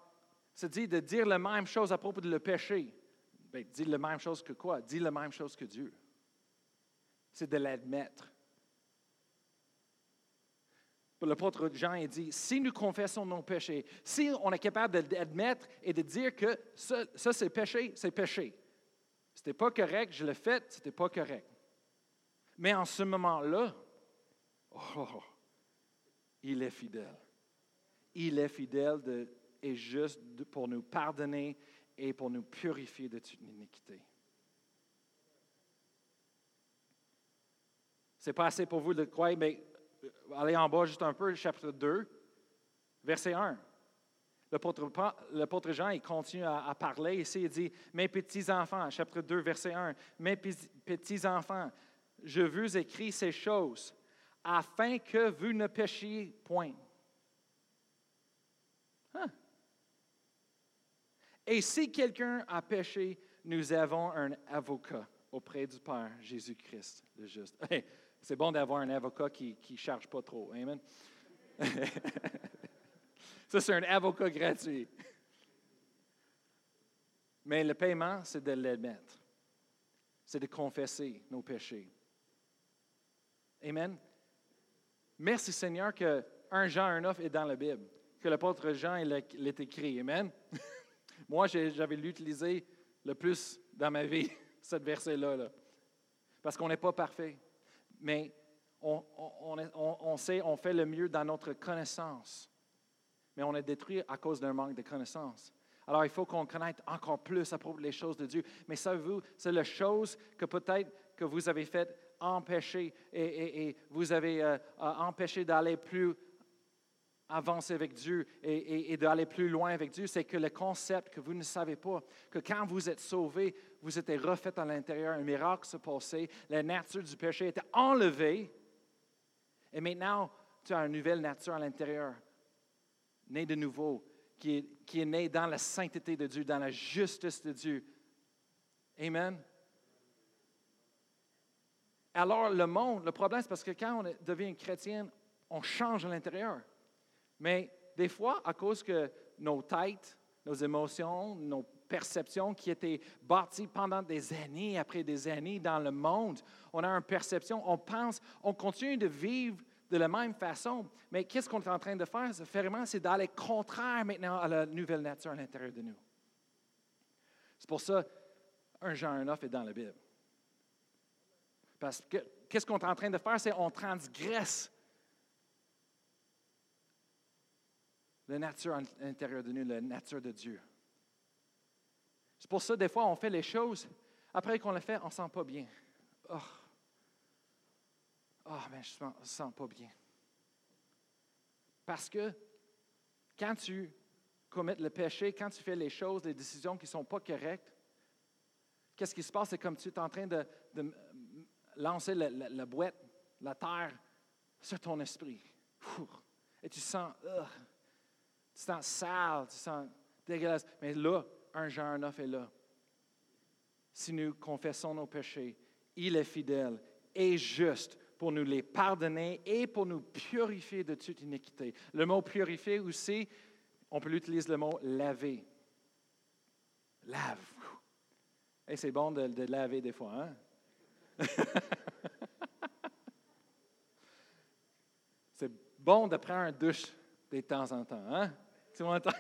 ça dit de dire la même chose à propos de le péché. Bien, dire la même chose que quoi? Dire la même chose que Dieu. C'est de l'admettre. L'apôtre Jean il dit, si nous confessons nos péchés, si on est capable d'admettre et de dire que ça, c'est péché, c'est péché. C'était pas correct, je l'ai fait, c'était pas correct. Mais en ce moment-là, Oh, il est fidèle. Il est fidèle et juste pour nous pardonner et pour nous purifier de toute iniquité. C'est pas assez pour vous de croire, mais euh, allez en bas juste un peu, chapitre 2, verset 1. L'apôtre Jean, il continue à, à, parler ici, il dit, Mes petits-enfants, chapitre 2, verset 1, Mes petits-enfants, je vous écris ces choses afin que vous ne péchiez point. Hein? Et si quelqu'un a péché, nous avons un avocat auprès du Père, Jésus-Christ, le juste. <laughs> c'est bon d'avoir un avocat qui ne charge pas trop. Amen? <laughs> Ça, c'est un avocat gratuit. Mais le paiement, c'est de l'admettre. C'est de confesser nos péchés. Amen? Merci Seigneur que 1 Jean 1,9 est dans la Bible, que l'apôtre Jean l'ait écrit. Amen? <laughs> Moi, j'avais l'utilisé le plus dans ma vie, <laughs> cette verset-là. parce qu'on n'est pas parfait. Mais on, on, sait, on fait le mieux dans notre connaissance. Mais on est détruit à cause d'un manque de connaissance. Alors, il faut qu'on connaisse encore plus à propos des choses de Dieu. Mais savez-vous, c'est la chose que peut-être que vous avez faite empêché et, vous avez euh, empêché d'aller plus avancer avec Dieu et, d'aller plus loin avec Dieu, c'est que le concept que vous ne savez pas, que quand vous êtes sauvé, vous êtes refait à l'intérieur, un miracle se passait, la nature du péché était enlevée, et maintenant, tu as une nouvelle nature à l'intérieur, née de nouveau, qui est, qui est née dans la sainteté de Dieu, dans la justice de Dieu. Amen. Alors, le monde, le problème, c'est parce que quand on devient chrétien, on change à l'intérieur. Mais des fois, à cause que nos têtes, nos émotions, nos perceptions qui étaient bâties pendant des années après des années dans le monde, on a une perception, on pense, on continue de vivre de la même façon. Mais qu'est-ce qu'on est en train de faire? Vraiment, c'est d'aller contraire maintenant à la nouvelle nature à l'intérieur de nous. C'est pour ça, un Jean 9 est dans la Bible. Parce que qu'est-ce qu'on est en train de faire? C'est on transgresse la nature à l'intérieur de nous, la nature de Dieu. C'est pour ça, des fois, on fait les choses, après qu'on les fait, on ne se sent pas bien. Oh, oh mais je ne sens pas bien. Parce que quand tu commets le péché, quand tu fais les choses, les décisions qui ne sont pas correctes, qu'est-ce qui se passe? C'est comme tu es en train de, lancer la, boîte, la terre, sur ton esprit. Et tu sens, tu sens sale, tu sens dégueulasse. Mais là, un genre neuf est là. Si nous confessons nos péchés, il est fidèle et juste pour nous les pardonner et pour nous purifier de toute iniquité. Le mot purifier aussi, on peut utiliser le mot laver. Lave. Et c'est bon de, de, laver des fois, hein? <laughs> c'est bon de prendre un douche de temps en temps, hein? Tu m'entends?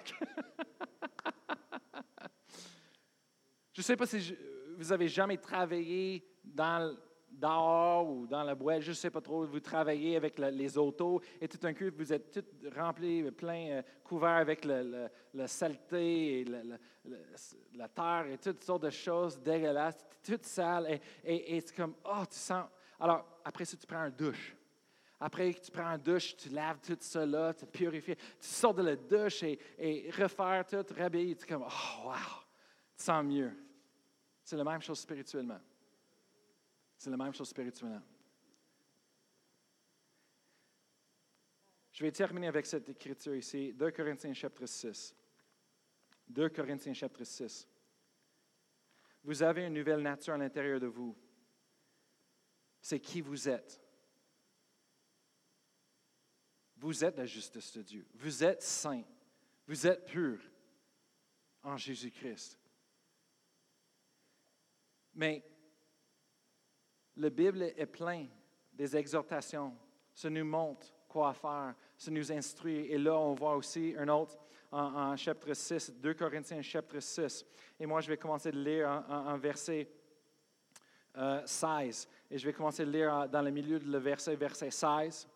je ne sais pas si vous avez jamais travaillé dans dehors ou dans la boîte, je ne sais pas trop, vous travaillez avec les autos et tout un coup, vous êtes tout rempli, plein, euh, couvert avec le, saleté et la terre et toutes sortes de choses dégueulasses, toute sale. Et, et, c'est comme, oh, tu sens. Alors, après ça, tu prends un douche. Après que tu prends un douche, tu laves tout cela, tu purifies. Tu sors de la douche et, et refaire tout, rhabiller. Tu es comme, oh, wow, tu sens mieux. C'est la même chose spirituellement. C'est la même chose spirituellement. Je vais terminer avec cette écriture ici, 2 Corinthiens chapitre 6. 2 Corinthiens chapitre 6. Vous avez une nouvelle nature à l'intérieur de vous. C'est qui vous êtes. Vous êtes la justice de Dieu. Vous êtes saint. Vous êtes pur en Jésus-Christ. Mais la Bible est pleine des exhortations. Ça nous montre quoi faire, ça nous instruit. Et là, on voit aussi un autre en, chapitre 6, 2 Corinthiens chapitre 6. Et moi, je vais commencer de lire en, verset 16. Euh, Et je vais commencer de lire dans le milieu de le verset, verset 16.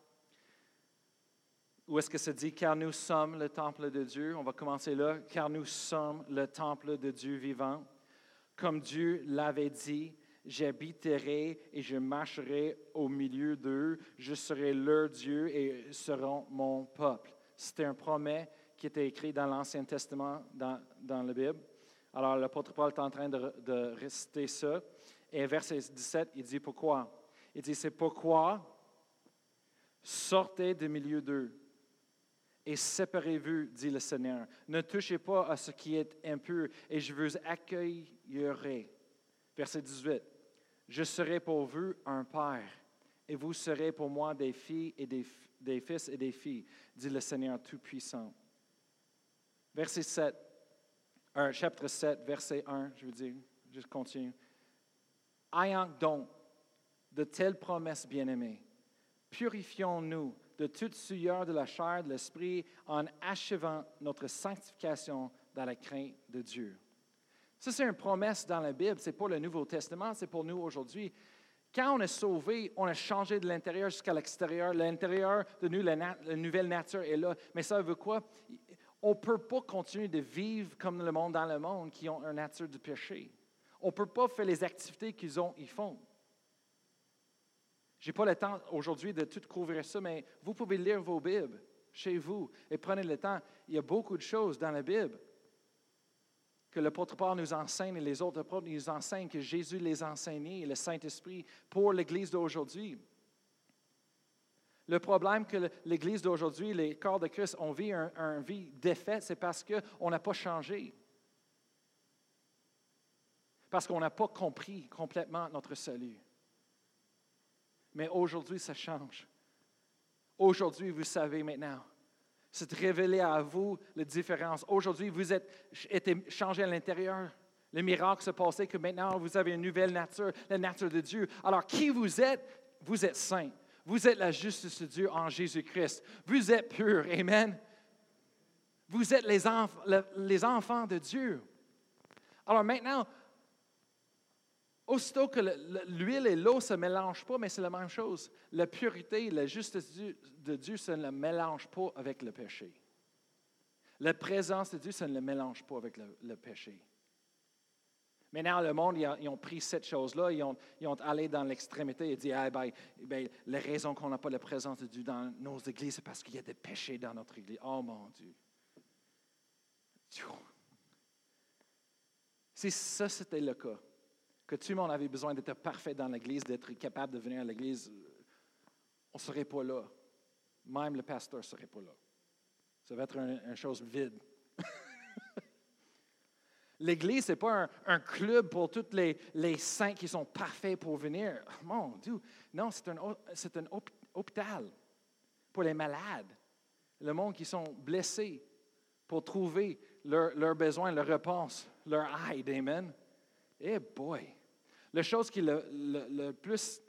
Où est-ce que ça dit, car nous sommes le temple de Dieu? On va commencer là, car nous sommes le temple de Dieu vivant. Comme Dieu l'avait dit, j'habiterai et je marcherai au milieu d'eux, je serai leur Dieu et ils seront mon peuple. C'était un promet qui était écrit dans l'Ancien Testament, dans, dans la Bible. Alors l'apôtre Paul est en train de, de réciter ça. Et verset 17, il dit pourquoi? Il dit, c'est pourquoi sortez du milieu d'eux et séparez-vous, dit le Seigneur. Ne touchez pas à ce qui est impur et je vous accueillerai. Verset 18. Je serai pour vous un père, et vous serez pour moi des filles et des, fils et des filles, dit le Seigneur Tout-Puissant. Verset 7, chapitre 7, verset 1, je veux dire, je continue. Ayant donc de telles promesses bien-aimées, purifions-nous de toute souillure de la chair, de l'esprit, en achevant notre sanctification dans la crainte de Dieu. Ça, c'est une promesse dans la Bible. Ce n'est pas le Nouveau Testament, c'est pour nous aujourd'hui. Quand on est sauvé, on a changé de l'intérieur jusqu'à l'extérieur. L'intérieur de nous, la, nouvelle nature est là. Mais ça veut quoi? On ne peut pas continuer de vivre comme le monde dans le monde qui ont une nature de péché. On ne peut pas faire les activités qu'ils ont, ils font. Je n'ai pas le temps aujourd'hui de tout couvrir ça, mais vous pouvez lire vos Bibles chez vous et prenez le temps. Il y a beaucoup de choses dans la Bible que l'apôtre Paul nous enseigne et les autres apôtres nous enseignent, que Jésus les a enseignés et le Saint-Esprit pour l'Église d'aujourd'hui. Le problème que l'Église d'aujourd'hui, les corps de Christ, ont vu un, vie défaite, c'est parce qu'on n'a pas changé. Parce qu'on n'a pas compris complètement notre salut. Mais aujourd'hui, ça change. Aujourd'hui, vous savez maintenant c'est de révéler à vous la différence. Aujourd'hui, vous êtes été changé à l'intérieur. Le miracle se passait que maintenant, vous avez une nouvelle nature, la nature de Dieu. Alors, qui vous êtes? Vous êtes saint. Vous êtes la justice de Dieu en Jésus-Christ. Vous êtes pur. Amen. Vous êtes les, les enfants de Dieu. Alors maintenant, Aussitôt que l'huile et l'eau ne se mélangent pas, mais c'est la même chose. La pureté, la justice de Dieu, se ne mélange pas avec le péché. La présence de Dieu, ça ne le mélange pas avec le, le péché. Maintenant, le monde, ils, ont pris cette chose-là, ils ont, ils allé dans l'extrémité et dit ah, ben, ben, la raison qu'on n'a pas la présence de Dieu dans nos églises, c'est parce qu'il y a des péchés dans notre église. Oh mon Dieu. Si ça, c'était le cas, que tout le monde avait besoin d'être parfait dans l'église, d'être capable de venir à l'église, on ne serait pas là. Même le pasteur ne serait pas là. Ça va être un- une chose vide. <laughs> L'Église, ce n'est pas un, club pour tous les, saints qui sont parfaits pour venir. Mon Dieu, non, c'est un, hôpital pour les malades, le monde qui sont blessés pour trouver leurs leurs besoins, leurs réponses, leur aide. Amen. Eh boy! La chose qui est le, le- le plus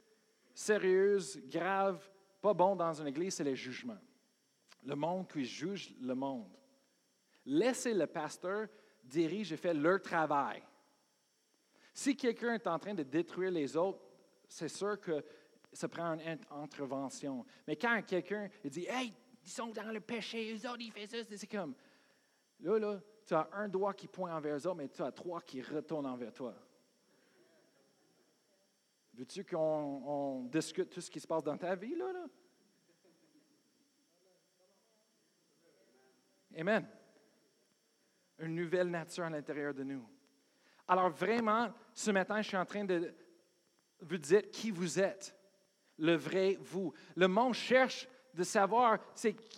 sérieuse, grave, pas bon dans une église, c'est le jugement. Le monde qui juge le monde. Laissez le pasteur dirige et fait leur travail. Si quelqu'un est en train de détruire les autres, c'est sûr que ça prend une in- intervention. Mais quand quelqu'un dit Hey, ils sont dans le péché, eux autres, ils font ça, c'est comme. Là, là, tu as un doigt qui pointe envers eux autres, mais tu as trois qui retournent envers toi. Veux-tu qu'on on discute tout ce qui se passe dans ta vie, là? là? Amen. Une nouvelle nature à l'intérieur de nous. Alors vraiment, ce matin, je suis en train de vous dire qui vous êtes, le vrai vous. Le monde cherche de savoir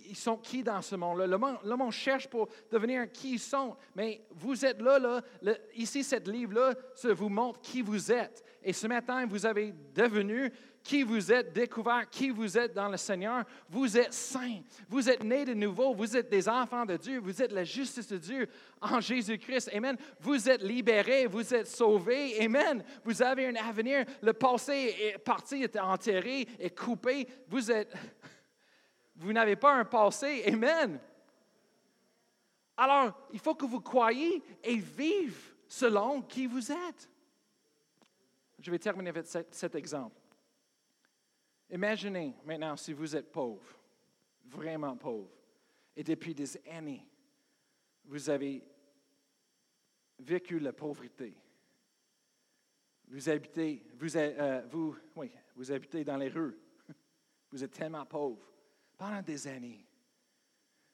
ils sont qui dans ce monde-là. Le monde, le monde cherche pour devenir qui ils sont. Mais vous êtes là, là ici, cette livre-là, ça vous montre qui vous êtes. Et ce matin, vous avez devenu qui vous êtes, découvert qui vous êtes dans le Seigneur. Vous êtes saints. Vous êtes nés de nouveau. Vous êtes des enfants de Dieu. Vous êtes la justice de Dieu en Jésus-Christ. Amen. Vous êtes libérés. Vous êtes sauvés. Amen. Vous avez un avenir. Le passé est parti, est enterré, est coupé. Vous êtes. Vous n'avez pas un passé. Amen. Alors, il faut que vous croyiez et vivez selon qui vous êtes. Je vais terminer avec cet, exemple. Imaginez maintenant si vous êtes pauvre, vraiment pauvre, et depuis des années, vous avez vécu la pauvreté. Vous habitez, vous, euh, vous, oui, vous habitez dans les rues. <laughs> Vous êtes tellement pauvre pendant des années.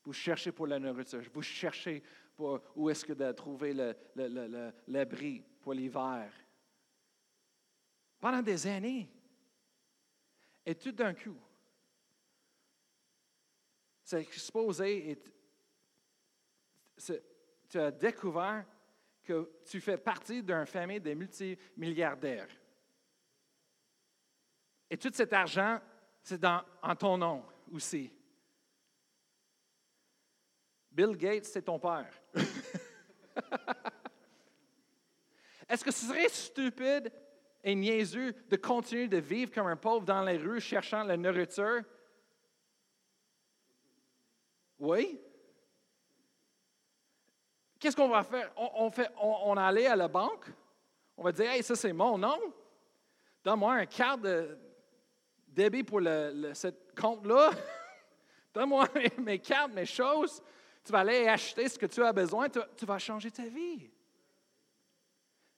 Vous cherchez pour la nourriture. Vous cherchez pour où est-ce que de trouver l'abri pour l'hiver. Pendant des années. Et tout d'un coup, c'est exposé et tu as découvert que tu fais partie d'une famille de multimilliardaires. Et tout cet argent, c'est en ton nom aussi. Bill Gates, c'est ton père. <laughs> Est-ce que ce serait stupide et niaiseux de continuer de vivre comme un pauvre dans les rues cherchant la nourriture? Oui? Qu'est-ce qu'on va faire? On, on fait, on, à la banque, on va dire, hey, ça c'est mon nom. Donne-moi un carte de débit pour le, ce compte-là. <laughs> Donne-moi <laughs> mes, cartes, mes choses. Tu vas aller acheter ce que tu as besoin. Tu vas changer ta vie.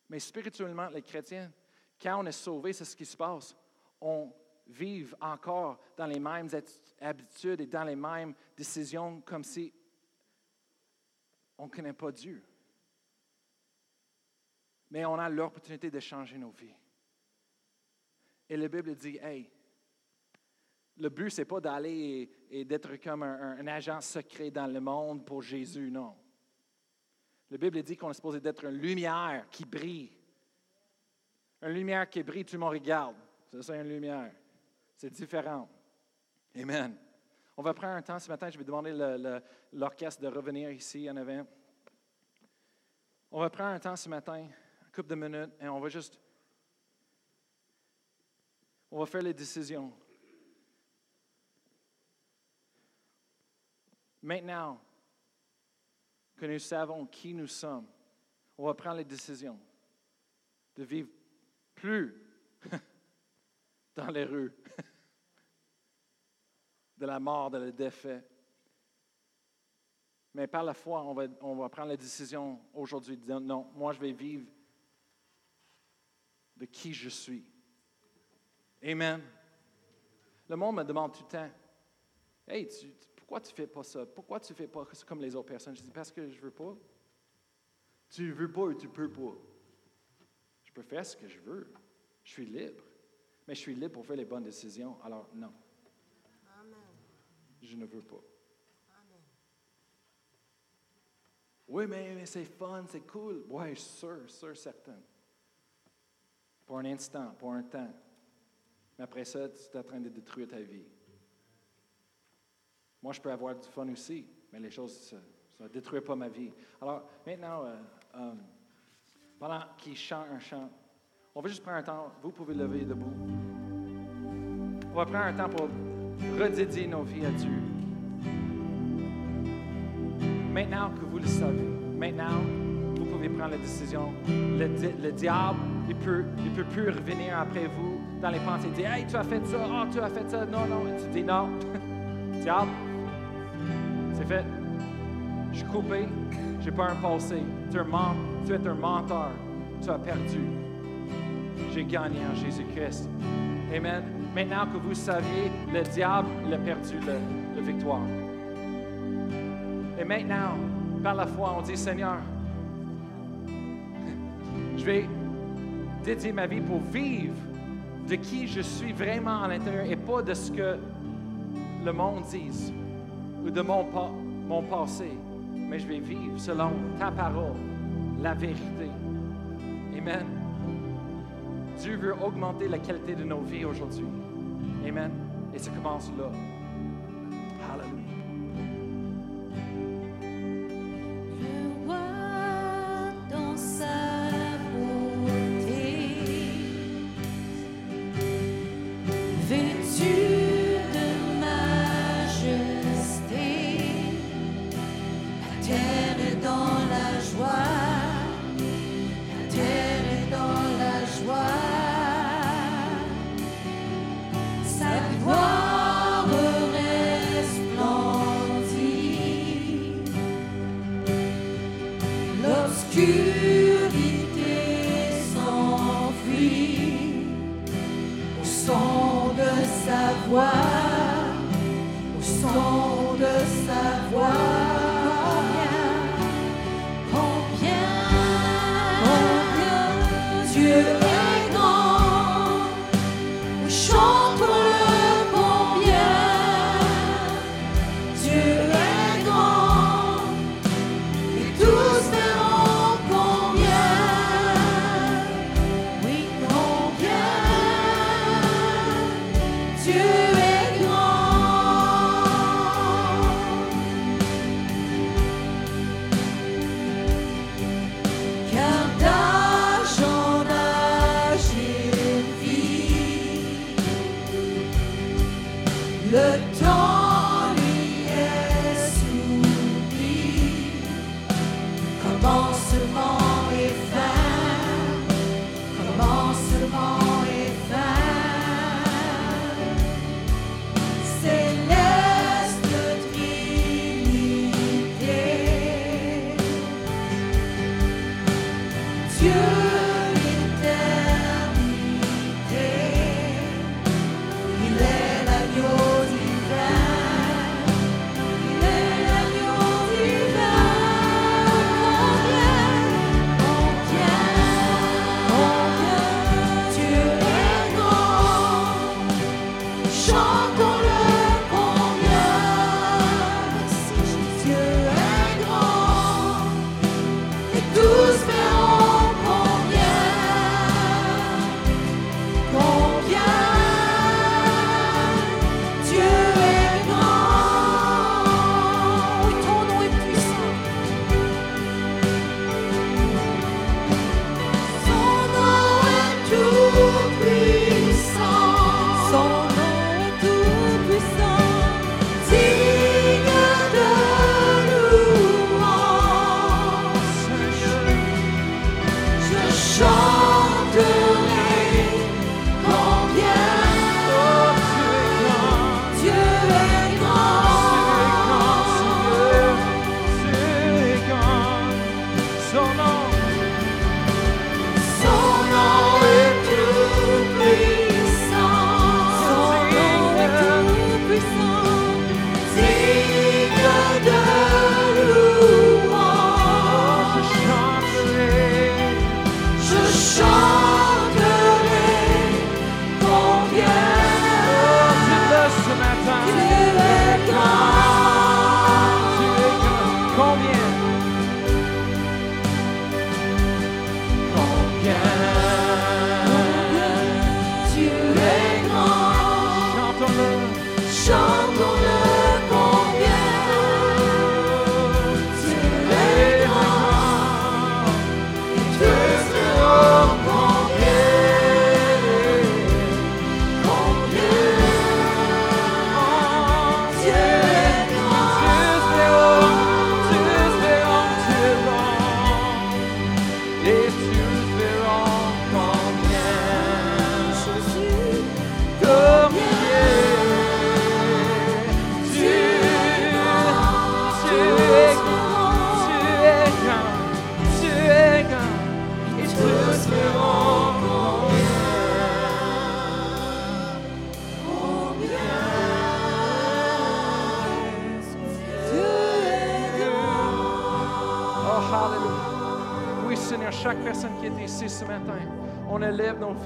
Mais spirituellement, les chrétiens, quand on est sauvé, c'est ce qui se passe. On vit encore dans les mêmes habitudes et dans les mêmes décisions comme si on ne connaît pas Dieu. Mais on a l'opportunité de changer nos vies. Et la Bible dit, hey, le but, ce n'est pas d'aller et, d'être comme un agent secret dans le monde pour Jésus, non. La Bible dit qu'on est supposé d'être une lumière qui brille. Une lumière qui brille, tout le monde regarde. Ça, c'est une lumière. C'est différent. Amen. On va prendre un temps ce matin. Je vais demander l'orchestre de revenir ici en avant. On va prendre un temps ce matin, une couple de minutes, et on va juste. On va faire les décisions. Maintenant que nous savons qui nous sommes, on va prendre les décisions de vivre plus <laughs> dans les rues de la mort, de la défaite. Mais par la foi, on va, prendre la décision aujourd'hui de dire non, moi je vais vivre de qui je suis. Amen. Le monde me demande tout le temps, Hey, pourquoi tu ne fais pas ça? Pourquoi tu ne fais pas comme les autres personnes? Je dis, parce que je ne veux pas. Tu ne veux pas ou tu ne peux pas? Je peux faire ce que je veux. Je suis libre. Mais je suis libre pour faire les bonnes décisions. Alors, non. Amen. Je ne veux pas. Amen. Oui, mais, c'est fun, c'est cool. Oui, sûr, sûr, certain. Pour un instant, pour un temps. Mais après ça, tu es en train de détruire ta vie. Moi, je peux avoir du fun aussi, mais les choses, ça ne détruit pas ma vie. Alors, maintenant, euh, euh, pendant qu'il chante un chant, on va juste prendre un temps, vous pouvez lever debout. On va prendre un temps pour redédier nos vies à Dieu. Maintenant que vous le savez, maintenant, vous pouvez prendre la décision. Le, diable, il ne peut, il peut plus revenir après vous dans les pensées. Il dit, hey, tu as fait ça, oh, tu as fait ça, non, non. Tu dis non. <laughs> diable, c'est fait. Je suis coupé, je n'ai pas un passé. Tu es un, menteur, tu as perdu. J'ai gagné en Jésus-Christ. Amen. Maintenant que vous saviez, le diable il a perdu la victoire. Et maintenant, par la foi, on dit Seigneur, je vais dédier ma vie pour vivre de qui je suis vraiment à l'intérieur et pas de ce que le monde dit ou de mon, mon passé, mais je vais vivre selon ta parole, la vérité. Amen. Dieu veut augmenter la qualité de nos vies aujourd'hui. Amen. Et ça commence là.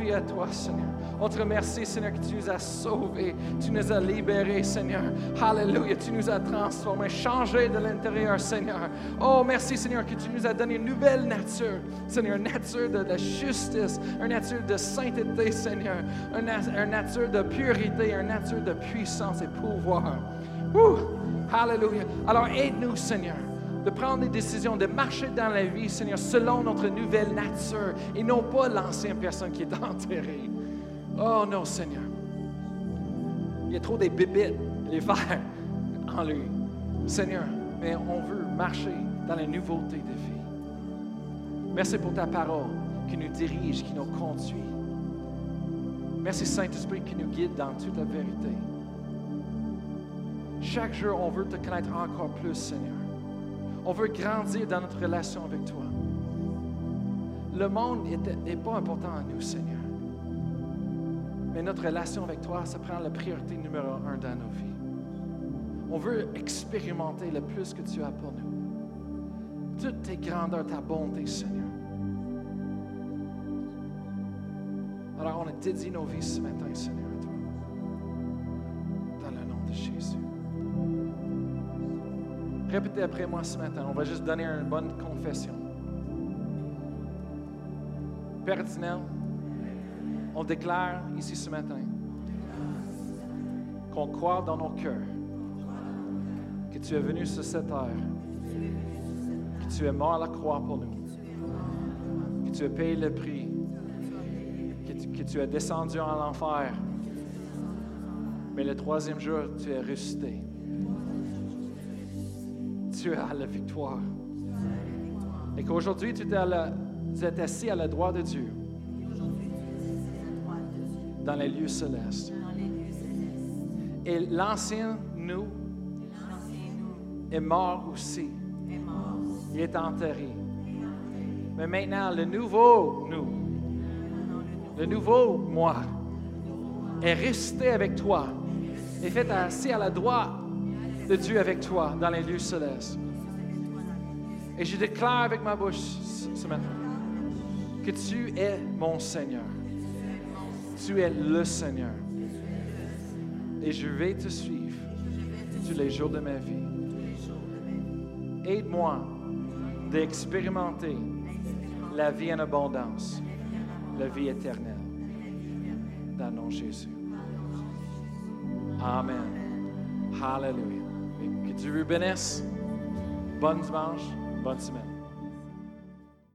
À toi, Seigneur. On te remercie, Seigneur, que tu nous as sauvés, tu nous as libérés, Seigneur. Alléluia, tu nous as transformés, changés de l'intérieur, Seigneur. Oh, merci, Seigneur, que tu nous as donné une nouvelle nature, Seigneur, une nature de justice, une nature de sainteté, Seigneur, une, nature de purité, une nature de puissance et pouvoir. Ouh, Alléluia. Alors, aide-nous, Seigneur de prendre des décisions, de marcher dans la vie, Seigneur, selon notre nouvelle nature et non pas l'ancienne personne qui est <laughs> enterrée. Oh non, Seigneur. Il y a trop des bébites, les vers <laughs> en lui. Seigneur, mais on veut marcher dans la nouveauté de vie. Merci pour ta parole qui nous dirige, qui nous conduit. Merci Saint-Esprit qui nous guide dans toute la vérité. Chaque jour, on veut te connaître encore plus, Seigneur. On veut grandir dans notre relation avec toi. Le monde n'est pas important à nous, Seigneur. Mais notre relation avec toi, ça prend la priorité numéro un dans nos vies. On veut expérimenter le plus que tu as pour nous. Toutes tes grandeurs, ta bonté, Seigneur. Alors, on a dédié nos vies ce matin, Seigneur, à toi. Répétez après moi ce matin. On va juste donner une bonne confession. Père on déclare ici ce matin qu'on croit dans nos cœurs que tu es venu sur cette terre, que tu es mort à la croix pour nous, que tu as payé le prix, que tu, que tu es descendu en l'enfer, mais le troisième jour, tu es ressuscité. Tu as la victoire. Et qu'aujourd'hui, tu, es assis à la droite de Dieu dans les lieux célestes. Et l'ancien nous est mort aussi. Il est enterré. Mais maintenant, le nouveau nous, le nouveau moi, est resté avec toi, est fait assis à la droite de Dieu avec toi dans les lieux célestes. Et je déclare avec ma bouche ce matin que tu es mon Seigneur. Tu es le Seigneur. Et je vais te suivre tous les jours de ma vie. Aide-moi d'expérimenter la vie en abondance, la vie éternelle. Dans le nom de Jésus. Amen. Hallelujah. Que Dieu vous bénisse. Bonne dimanche, bonne semaine.